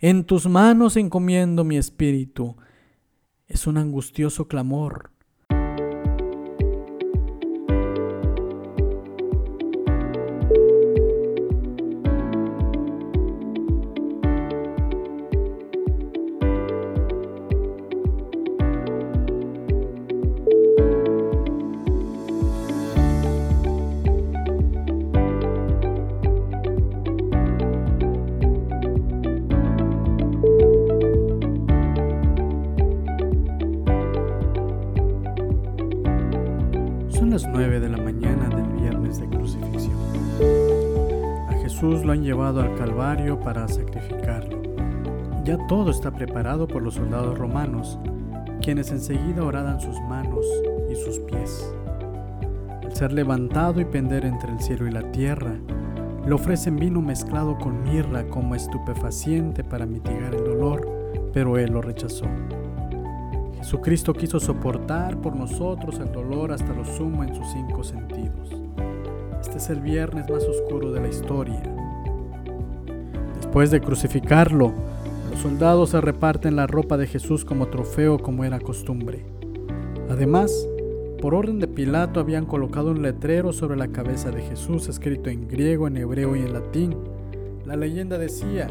En tus manos encomiendo mi espíritu. Es un angustioso clamor. Jesús lo han llevado al Calvario para sacrificarlo. Ya todo está preparado por los soldados romanos, quienes enseguida horadan sus manos y sus pies. Al ser levantado y pender entre el cielo y la tierra, le ofrecen vino mezclado con mirra como estupefaciente para mitigar el dolor, pero él lo rechazó. Jesucristo quiso soportar por nosotros el dolor hasta lo sumo en sus cinco sentidos. El viernes más oscuro de la historia. Después de crucificarlo, los soldados se reparten la ropa de Jesús como trofeo como era costumbre. Además, por orden de Pilato habían colocado un letrero sobre la cabeza de Jesús escrito en griego, en hebreo y en latín. La leyenda decía,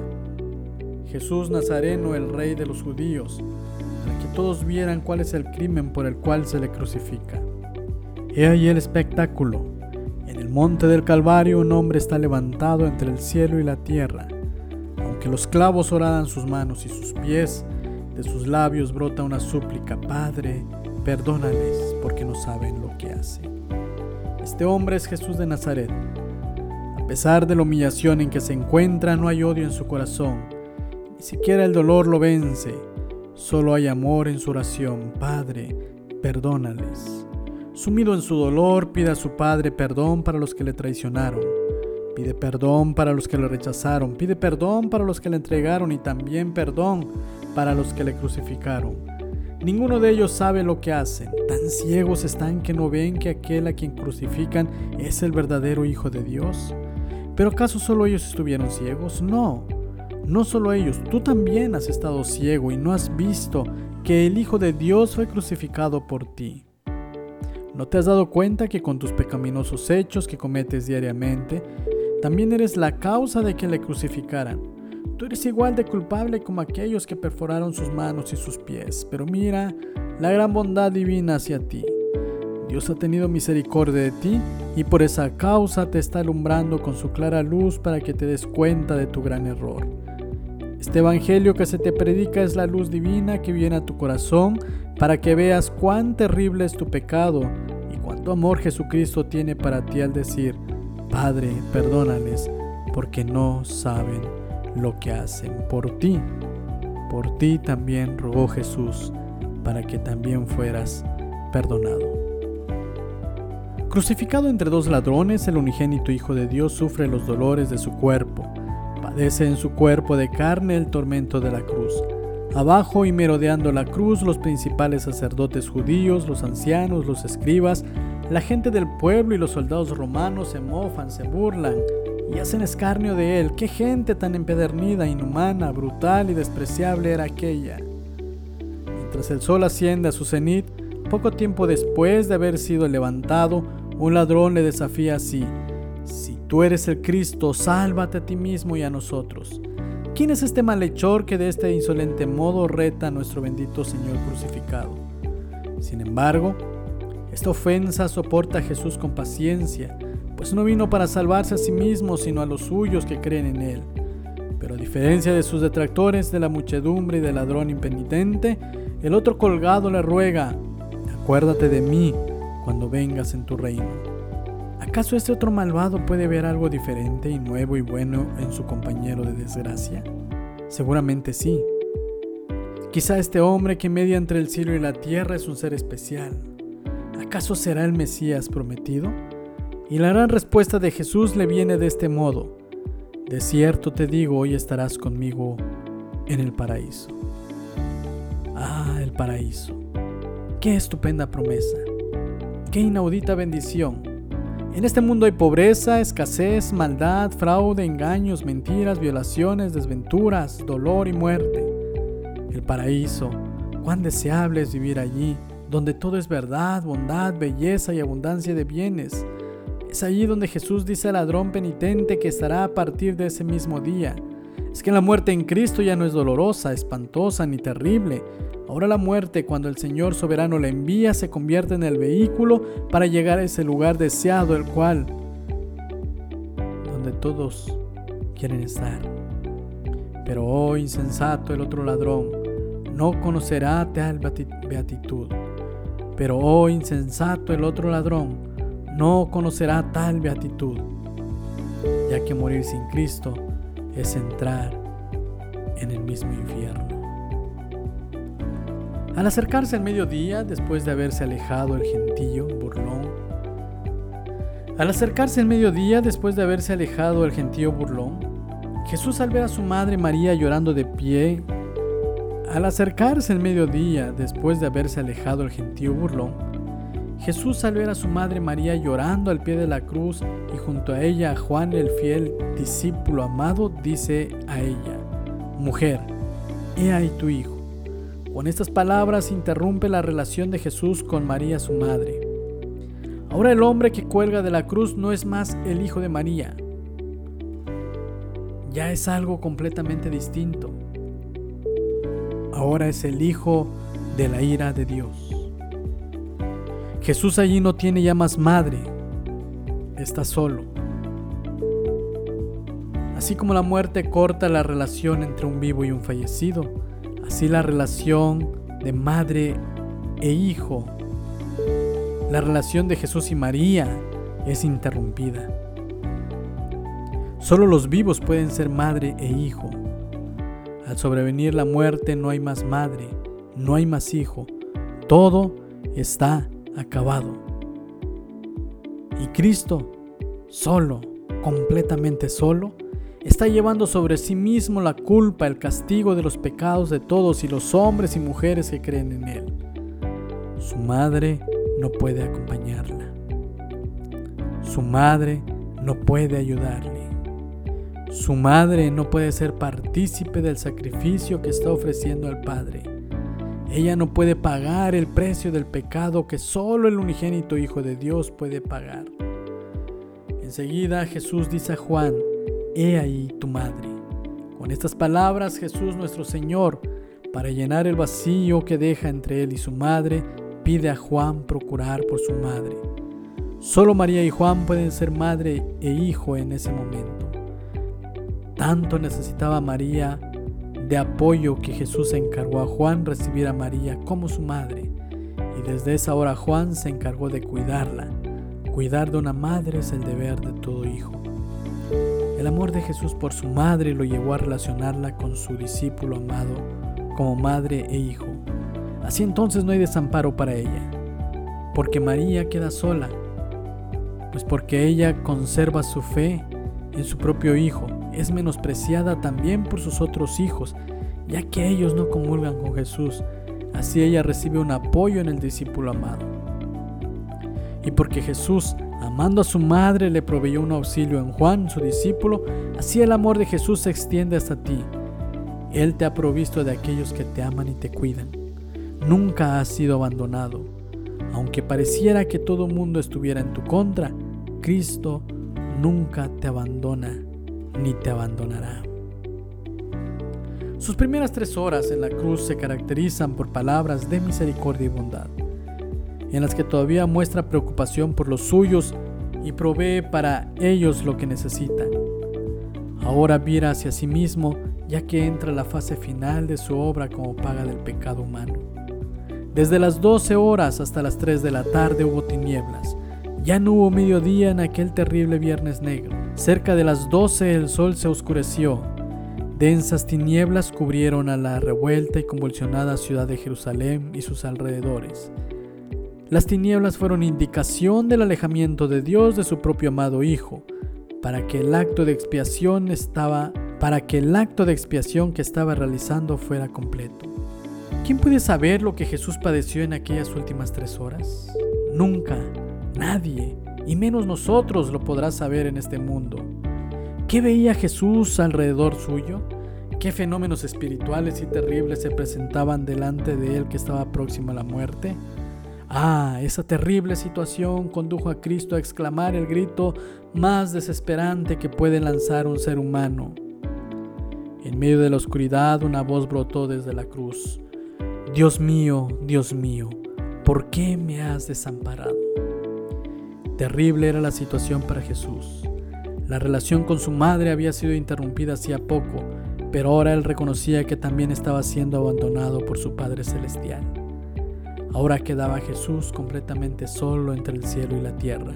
Jesús Nazareno, el rey de los judíos para que todos vieran cuál es el crimen por el cual se le crucifica. He ahí el espectáculo. En el monte del Calvario un hombre está levantado entre el cielo y la tierra. Aunque los clavos horadan sus manos y sus pies, de sus labios brota una súplica, Padre, perdónales porque no saben lo que hacen. Este hombre es Jesús de Nazaret. A pesar de la humillación en que se encuentra, no hay odio en su corazón. Ni siquiera el dolor lo vence. Solo hay amor en su oración. Padre, perdónales. Sumido en su dolor, pide a su Padre perdón para los que le traicionaron. Pide perdón para los que le rechazaron. Pide perdón para los que le entregaron y también perdón para los que le crucificaron. Ninguno de ellos sabe lo que hacen. Tan ciegos están que no ven que aquel a quien crucifican es el verdadero Hijo de Dios. ¿Pero acaso solo ellos estuvieron ciegos? No. No solo ellos, tú también has estado ciego y no has visto que el Hijo de Dios fue crucificado por ti. ¿No te has dado cuenta que con tus pecaminosos hechos que cometes diariamente, también eres la causa de que le crucificaran? Tú eres igual de culpable como aquellos que perforaron sus manos y sus pies, pero mira la gran bondad divina hacia ti. Dios ha tenido misericordia de ti y por esa causa te está alumbrando con su clara luz para que te des cuenta de tu gran error. Este Evangelio que se te predica es la luz divina que viene a tu corazón para que veas cuán terrible es tu pecado cuánto amor Jesucristo tiene para ti al decir, Padre, perdónales, porque no saben lo que hacen por ti. Por ti también rogó Jesús, para que también fueras perdonado. Crucificado entre dos ladrones, el unigénito Hijo de Dios sufre los dolores de su cuerpo Padece en su cuerpo de carne el tormento de la cruz. Abajo y merodeando la cruz, los principales sacerdotes judíos, los ancianos, los escribas, la gente del pueblo y los soldados romanos se mofan, se burlan y hacen escarnio de él. ¡Qué gente tan empedernida, inhumana, brutal y despreciable era aquella! Mientras el sol asciende a su cenit, poco tiempo después de haber sido levantado, un ladrón le desafía así. Si tú eres el Cristo, sálvate a ti mismo y a nosotros. ¿Quién es este malhechor que de este insolente modo reta a nuestro bendito Señor crucificado? Sin embargo, esta ofensa soporta a Jesús con paciencia, pues no vino para salvarse a sí mismo, sino a los suyos que creen en Él. Pero a diferencia de sus detractores, de la muchedumbre y del ladrón impenitente, el otro colgado le ruega, acuérdate de mí cuando vengas en tu reino. ¿Acaso este otro malvado puede ver algo diferente y nuevo y bueno en su compañero de desgracia? Seguramente sí. Quizá este hombre que media entre el cielo y la tierra es un ser especial. ¿Acaso será el Mesías prometido? Y la gran respuesta de Jesús le viene de este modo. De cierto te digo, hoy estarás conmigo en el paraíso. Ah, el paraíso. Qué estupenda promesa. Qué inaudita bendición En este mundo hay pobreza, escasez, maldad, fraude, engaños, mentiras, violaciones, desventuras, dolor y muerte. El paraíso, cuán deseable es vivir allí, donde todo es verdad, bondad, belleza y abundancia de bienes. Es allí donde Jesús dice al ladrón penitente que estará a partir de ese mismo día. Es que la muerte en Cristo ya no es dolorosa, espantosa ni terrible, Ahora la muerte, cuando el Señor soberano la envía, se convierte en el vehículo para llegar a ese lugar deseado, el cual, donde todos quieren estar. Pero oh insensato el otro ladrón, no conocerá tal beatitud. Pero oh insensato el otro ladrón, no conocerá tal beatitud, ya que morir sin Cristo es entrar en el mismo infierno. Al acercarse al mediodía, después de haberse alejado el gentío burlón, al acercarse el mediodía, después de haberse alejado el gentío burlón, Jesús al ver a su madre María llorando de pie, al acercarse el mediodía, después de haberse alejado el gentío burlón, Jesús al ver a su madre María llorando al pie de la cruz y junto a ella a Juan el fiel discípulo amado, dice a ella, Mujer, he ahí tu hijo. Con estas palabras interrumpe la relación de Jesús con María su madre. Ahora el hombre que cuelga de la cruz no es más el hijo de María. Ya es algo completamente distinto. Ahora es el hijo de la ira de Dios. Jesús allí no tiene ya más madre, está solo. Así como la muerte corta la relación entre un vivo y un fallecido, Así la relación de madre e hijo, la relación de Jesús y María es interrumpida. Solo los vivos pueden ser madre e hijo. Al sobrevenir la muerte no hay más madre, no hay más hijo. Todo está acabado. Y Cristo, solo, completamente solo, está llevando sobre sí mismo la culpa, el castigo de los pecados de todos y los hombres y mujeres que creen en Él. Su madre no puede acompañarla. Su madre no puede ayudarle. Su madre no puede ser partícipe del sacrificio que está ofreciendo al Padre. Ella no puede pagar el precio del pecado que solo el unigénito Hijo de Dios puede pagar. Enseguida Jesús dice a Juan, He ahí tu madre. Con estas palabras Jesús nuestro Señor, para llenar el vacío que deja entre él y su madre, pide a Juan procurar por su madre. Solo María y Juan pueden ser madre e hijo en ese momento. Tanto necesitaba María de apoyo que Jesús encargó a Juan recibir a María como su madre. Y desde esa hora Juan se encargó de cuidarla. Cuidar de una madre es el deber de todo hijo. El amor de Jesús por su madre lo llevó a relacionarla con su discípulo amado como madre e hijo. Así entonces no hay desamparo para ella, porque María queda sola, pues porque ella conserva su fe en su propio hijo, es menospreciada también por sus otros hijos, ya que ellos no comulgan con Jesús. Así ella recibe un apoyo en el discípulo amado. Y porque Jesús Amando a su madre le proveyó un auxilio en Juan, su discípulo, así el amor de Jesús se extiende hasta ti. Él te ha provisto de aquellos que te aman y te cuidan. Nunca has sido abandonado. Aunque pareciera que todo mundo estuviera en tu contra, Cristo nunca te abandona ni te abandonará. Sus primeras tres horas en la cruz se caracterizan por palabras de misericordia y bondad en las que todavía muestra preocupación por los suyos y provee para ellos lo que necesitan. Ahora mira hacia sí mismo ya que entra la fase final de su obra como paga del pecado humano. Desde las 12 horas hasta las 3 de la tarde hubo tinieblas. Ya no hubo mediodía en aquel terrible viernes negro. Cerca de las 12 el sol se oscureció. Densas tinieblas cubrieron a la revuelta y convulsionada ciudad de Jerusalén y sus alrededores. Las tinieblas fueron indicación del alejamiento de Dios de su propio amado Hijo, para que el acto de expiación estaba para que el acto de expiación que estaba realizando fuera completo. ¿Quién puede saber lo que Jesús padeció en aquellas últimas tres horas? Nunca, nadie, y menos nosotros lo podrá saber en este mundo. ¿Qué veía Jesús alrededor suyo? ¿Qué fenómenos espirituales y terribles se presentaban delante de él que estaba próximo a la muerte? Ah, esa terrible situación condujo a Cristo a exclamar el grito más desesperante que puede lanzar un ser humano. En medio de la oscuridad una voz brotó desde la cruz. Dios mío, Dios mío, ¿por qué me has desamparado? Terrible era la situación para Jesús. La relación con su madre había sido interrumpida hacía poco, pero ahora él reconocía que también estaba siendo abandonado por su Padre Celestial. Ahora quedaba Jesús completamente solo entre el cielo y la tierra.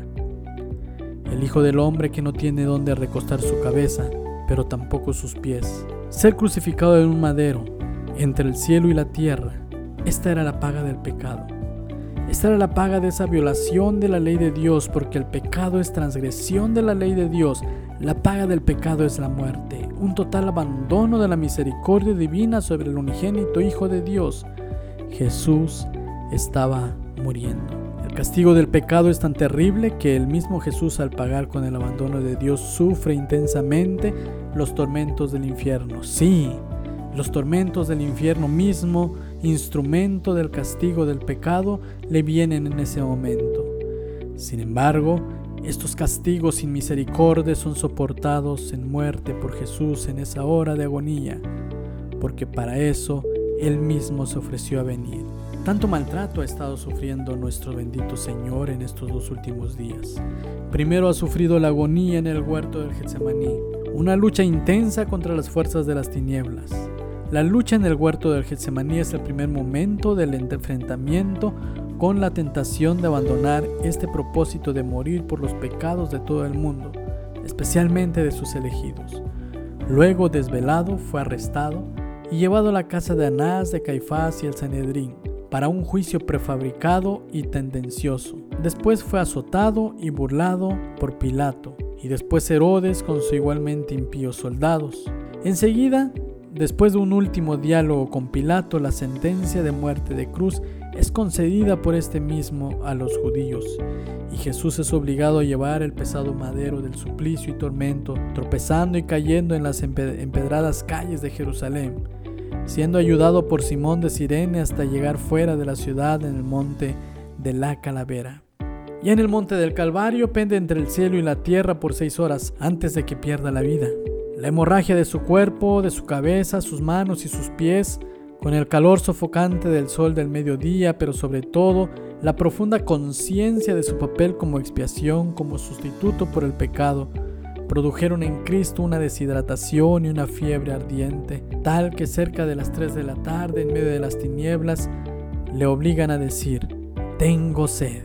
El Hijo del Hombre que no tiene dónde recostar su cabeza, pero tampoco sus pies. Ser crucificado en un madero, entre el cielo y la tierra, esta era la paga del pecado. Esta era la paga de esa violación de la ley de Dios, porque el pecado es transgresión de la ley de Dios. La paga del pecado es la muerte, un total abandono de la misericordia divina sobre el unigénito Hijo de Dios. Jesús estaba muriendo. El castigo del pecado es tan terrible que el mismo Jesús al pagar con el abandono de Dios sufre intensamente los tormentos del infierno. Sí, los tormentos del infierno mismo, instrumento del castigo del pecado, le vienen en ese momento. Sin embargo, estos castigos sin misericordia son soportados en muerte por Jesús en esa hora de agonía, porque para eso Él mismo se ofreció a venir. Tanto maltrato ha estado sufriendo nuestro bendito Señor en estos dos últimos días. Primero ha sufrido la agonía en el huerto del Getsemaní, una lucha intensa contra las fuerzas de las tinieblas. La lucha en el huerto del Getsemaní es el primer momento del enfrentamiento con la tentación de abandonar este propósito de morir por los pecados de todo el mundo, especialmente de sus elegidos. Luego, desvelado, fue arrestado y llevado a la casa de Anás, de Caifás y el Sanedrín para un juicio prefabricado y tendencioso. Después fue azotado y burlado por Pilato, y después Herodes con sus igualmente impíos soldados. Enseguida, después de un último diálogo con Pilato, la sentencia de muerte de cruz es concedida por este mismo a los judíos, y Jesús es obligado a llevar el pesado madero del suplicio y tormento, tropezando y cayendo en las empedradas calles de Jerusalén siendo ayudado por Simón de Sirene hasta llegar fuera de la ciudad en el monte de la Calavera. Y en el monte del Calvario pende entre el cielo y la tierra por seis horas antes de que pierda la vida. La hemorragia de su cuerpo, de su cabeza, sus manos y sus pies, con el calor sofocante del sol del mediodía, pero sobre todo la profunda conciencia de su papel como expiación, como sustituto por el pecado, produjeron en Cristo una deshidratación y una fiebre ardiente, tal que cerca de las 3 de la tarde, en medio de las tinieblas, le obligan a decir, tengo sed.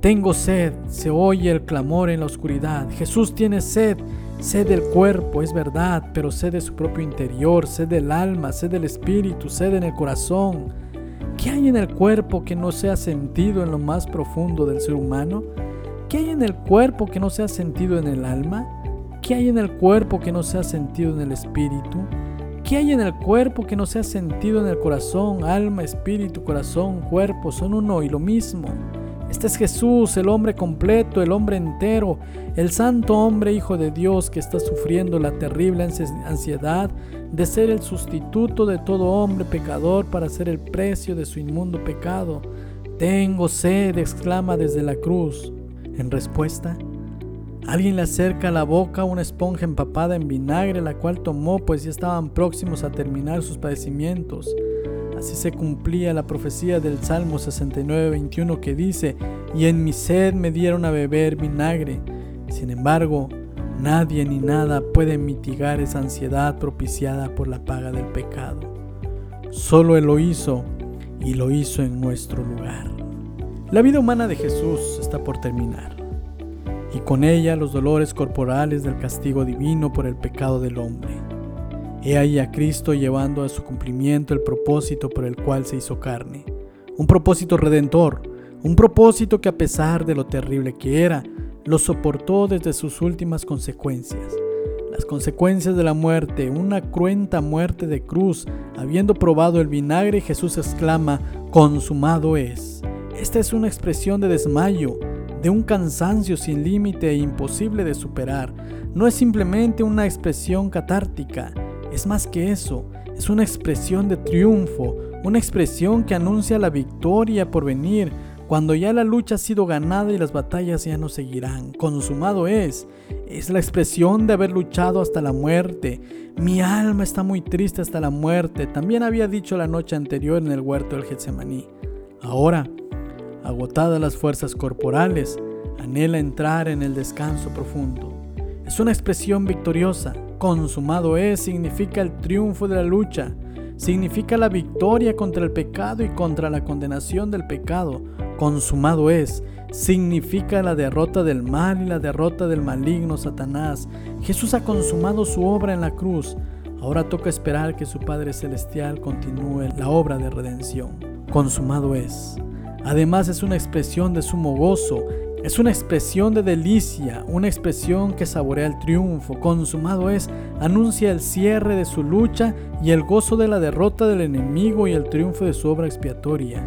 Tengo sed, se oye el clamor en la oscuridad. Jesús tiene sed, sed del cuerpo, es verdad, pero sed de su propio interior, sed del alma, sed del espíritu, sed en el corazón. ¿Qué hay en el cuerpo que no sea sentido en lo más profundo del ser humano? ¿Qué hay en el cuerpo que no sea sentido en el alma? ¿Qué hay en el cuerpo que no sea sentido en el espíritu? ¿Qué hay en el cuerpo que no sea sentido en el corazón? Alma, espíritu, corazón, cuerpo son uno y lo mismo. Este es Jesús, el hombre completo, el hombre entero, el santo hombre hijo de Dios que está sufriendo la terrible ansiedad de ser el sustituto de todo hombre pecador para ser el precio de su inmundo pecado. Tengo sed, exclama desde la cruz. En respuesta, alguien le acerca a la boca una esponja empapada en vinagre, la cual tomó, pues ya estaban próximos a terminar sus padecimientos. Así se cumplía la profecía del Salmo 69, 21 que dice, y en mi sed me dieron a beber vinagre. Sin embargo, nadie ni nada puede mitigar esa ansiedad propiciada por la paga del pecado. Solo Él lo hizo y lo hizo en nuestro lugar. La vida humana de Jesús está por terminar, y con ella los dolores corporales del castigo divino por el pecado del hombre. He ahí a Cristo llevando a su cumplimiento el propósito por el cual se hizo carne, un propósito redentor, un propósito que a pesar de lo terrible que era, lo soportó desde sus últimas consecuencias. Las consecuencias de la muerte, una cruenta muerte de cruz, habiendo probado el vinagre, Jesús exclama, consumado es. Esta es una expresión de desmayo, de un cansancio sin límite e imposible de superar. No es simplemente una expresión catártica, es más que eso, es una expresión de triunfo, una expresión que anuncia la victoria por venir, cuando ya la lucha ha sido ganada y las batallas ya no seguirán. Consumado es, es la expresión de haber luchado hasta la muerte. Mi alma está muy triste hasta la muerte. También había dicho la noche anterior en el huerto del Getsemaní. Ahora, agotadas las fuerzas corporales, anhela entrar en el descanso profundo. Es una expresión victoriosa. Consumado es significa el triunfo de la lucha. Significa la victoria contra el pecado y contra la condenación del pecado consumado es, significa la derrota del mal y la derrota del maligno Satanás. Jesús ha consumado su obra en la cruz. Ahora toca esperar que su Padre Celestial continúe la obra de redención. Consumado es. Además es una expresión de sumo gozo, es una expresión de delicia, una expresión que saborea el triunfo. Consumado es, anuncia el cierre de su lucha y el gozo de la derrota del enemigo y el triunfo de su obra expiatoria.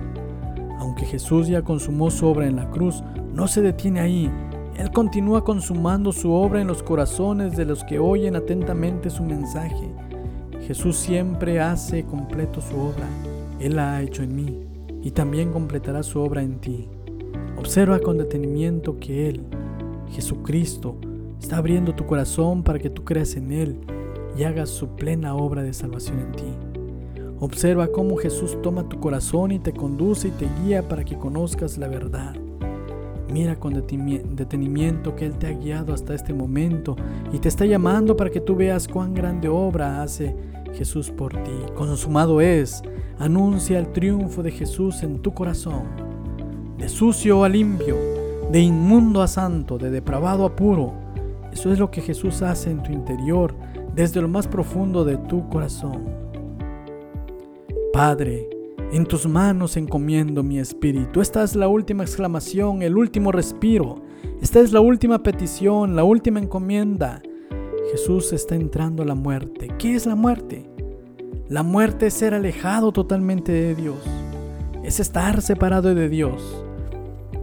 Aunque Jesús ya consumó su obra en la cruz, no se detiene ahí. Él continúa consumando su obra en los corazones de los que oyen atentamente su mensaje. Jesús siempre hace completo su obra. Él la ha hecho en mí y también completará su obra en ti. Observa con detenimiento que Él, Jesucristo, está abriendo tu corazón para que tú creas en Él y hagas su plena obra de salvación en ti. Observa cómo Jesús toma tu corazón y te conduce y te guía para que conozcas la verdad. Mira con detenimiento que Él te ha guiado hasta este momento y te está llamando para que tú veas cuán grande obra hace Jesús por ti. Consumado es, anuncia el triunfo de Jesús en tu corazón. De sucio a limpio, de inmundo a santo, de depravado a puro. Eso es lo que Jesús hace en tu interior, desde lo más profundo de tu corazón. Padre, en tus manos encomiendo mi espíritu. Esta es la última exclamación, el último respiro. Esta es la última petición, la última encomienda. Jesús está entrando a la muerte. ¿Qué es la muerte? La muerte es ser alejado totalmente de Dios. Es estar separado de Dios.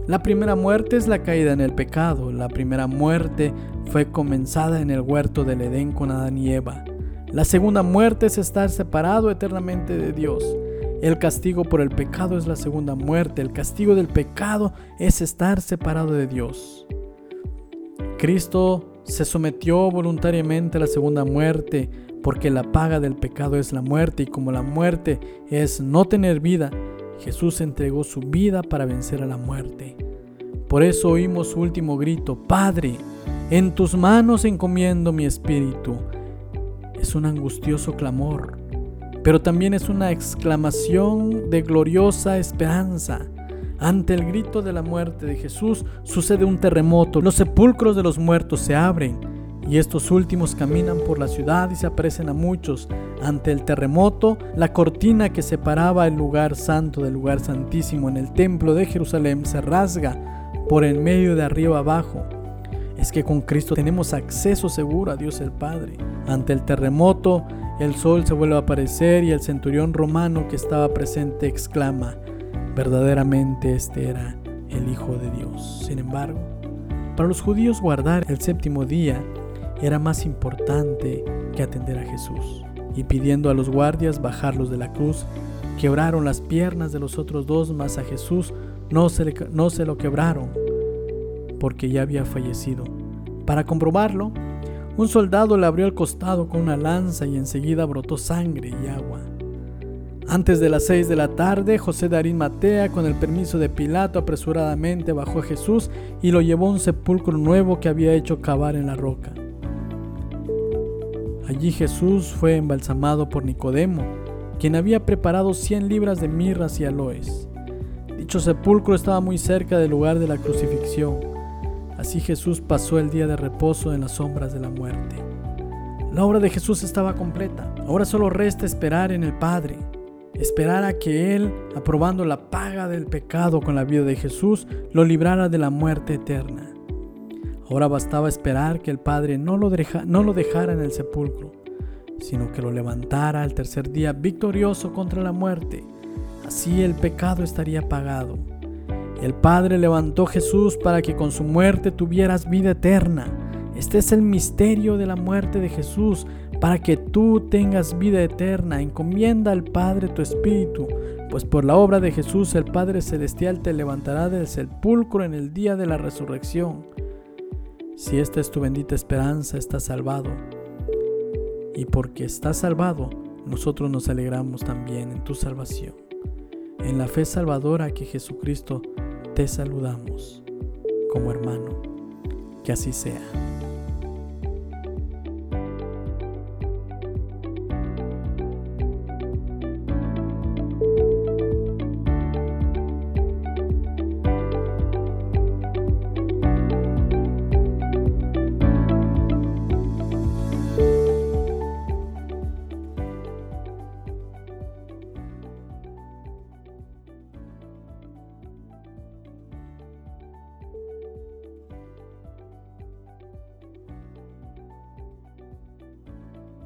La primera muerte es la caída en el pecado. La primera muerte fue comenzada en el huerto del Edén con Adán y Eva. La segunda muerte es estar separado eternamente de Dios. El castigo por el pecado es la segunda muerte. El castigo del pecado es estar separado de Dios. Cristo se sometió voluntariamente a la segunda muerte porque la paga del pecado es la muerte y como la muerte es no tener vida, Jesús entregó su vida para vencer a la muerte. Por eso oímos su último grito, Padre, en tus manos encomiendo mi espíritu es un angustioso clamor, pero también es una exclamación de gloriosa esperanza. Ante el grito de la muerte de Jesús sucede un terremoto, los sepulcros de los muertos se abren y estos últimos caminan por la ciudad y se aparecen a muchos. Ante el terremoto, la cortina que separaba el lugar santo del lugar santísimo en el templo de Jerusalén se rasga por el medio de arriba abajo es que con Cristo tenemos acceso seguro a Dios el Padre. Ante el terremoto, el sol se vuelve a aparecer y el centurión romano que estaba presente exclama, verdaderamente este era el Hijo de Dios. Sin embargo, para los judíos guardar el séptimo día era más importante que atender a Jesús. Y pidiendo a los guardias bajarlos de la cruz, quebraron las piernas de los otros dos, mas a Jesús no se, no se lo quebraron porque ya había fallecido. Para comprobarlo, un soldado le abrió el costado con una lanza y enseguida brotó sangre y agua. Antes de las seis de la tarde, José de Arimatea, con el permiso de Pilato, apresuradamente bajó a Jesús y lo llevó a un sepulcro nuevo que había hecho cavar en la roca. Allí Jesús fue embalsamado por Nicodemo, quien había preparado cien libras de mirras y aloes. Dicho sepulcro estaba muy cerca del lugar de la crucifixión. Así Jesús pasó el día de reposo en las sombras de la muerte. La obra de Jesús estaba completa. Ahora solo resta esperar en el Padre. Esperar a que Él, aprobando la paga del pecado con la vida de Jesús, lo librara de la muerte eterna. Ahora bastaba esperar que el Padre no lo, no lo dejara en el sepulcro, sino que lo levantara al tercer día victorioso contra la muerte. Así el pecado estaría pagado El Padre levantó Jesús para que con su muerte tuvieras vida eterna. Este es el misterio de la muerte de Jesús, para que tú tengas vida eterna. Encomienda al Padre tu espíritu, pues por la obra de Jesús el Padre Celestial te levantará del sepulcro en el día de la resurrección. Si esta es tu bendita esperanza, estás salvado. Y porque estás salvado, nosotros nos alegramos también en tu salvación. En la fe salvadora que Jesucristo te saludamos como hermano. Que así sea.